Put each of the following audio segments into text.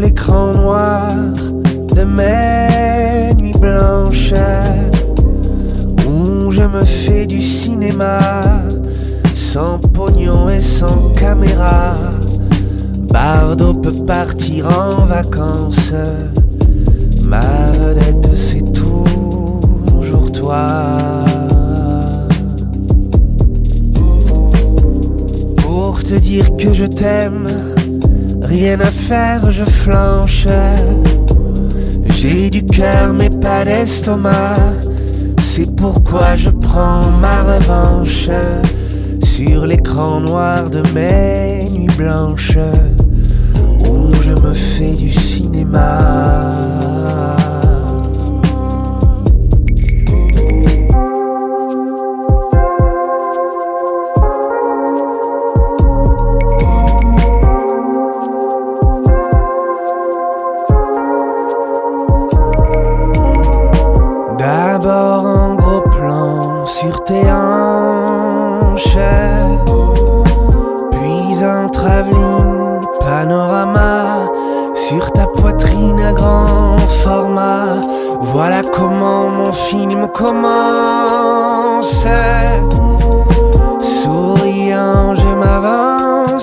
l'écran noir de mes nuits blanches où je me fais du cinéma sans pognon et sans caméra. Bardo peut partir en vacances, ma vedette c'est toujours toi. Pour te dire que je t'aime, rien à faire, je flanche. J'ai du cœur mais pas d'estomac, c'est pourquoi je prends ma revanche sur l'écran noir de mes nuits blanches où je me fais du cinéma. D'abord un gros plan sur tes hanches, puis un travelling panorama sur ta poitrine à grand format. Voilà comment mon film commence. Souriant, je m'avance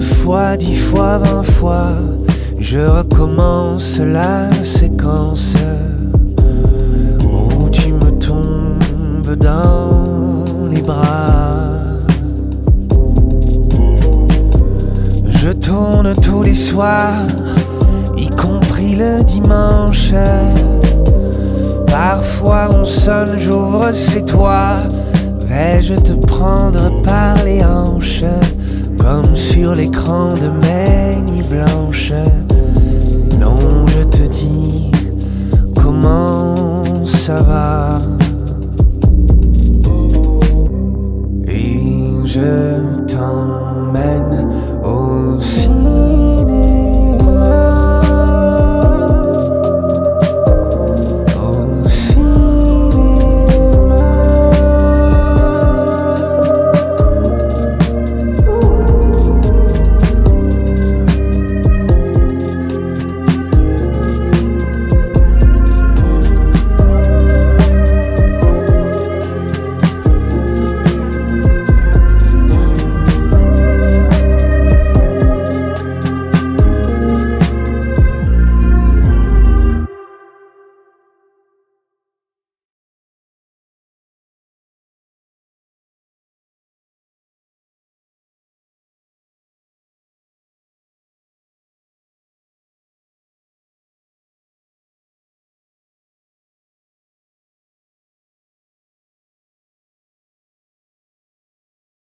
fois, dix fois, vingt fois je recommence la séquence où tu me tombes dans les bras je tourne tous les soirs y compris le dimanche. Parfois on sonne, j'ouvre, c'est toi. Vais-je te prendre par les hanches, comme sur l'écran de mes nuits blanches. Non, je te dis Comment ça va. Et je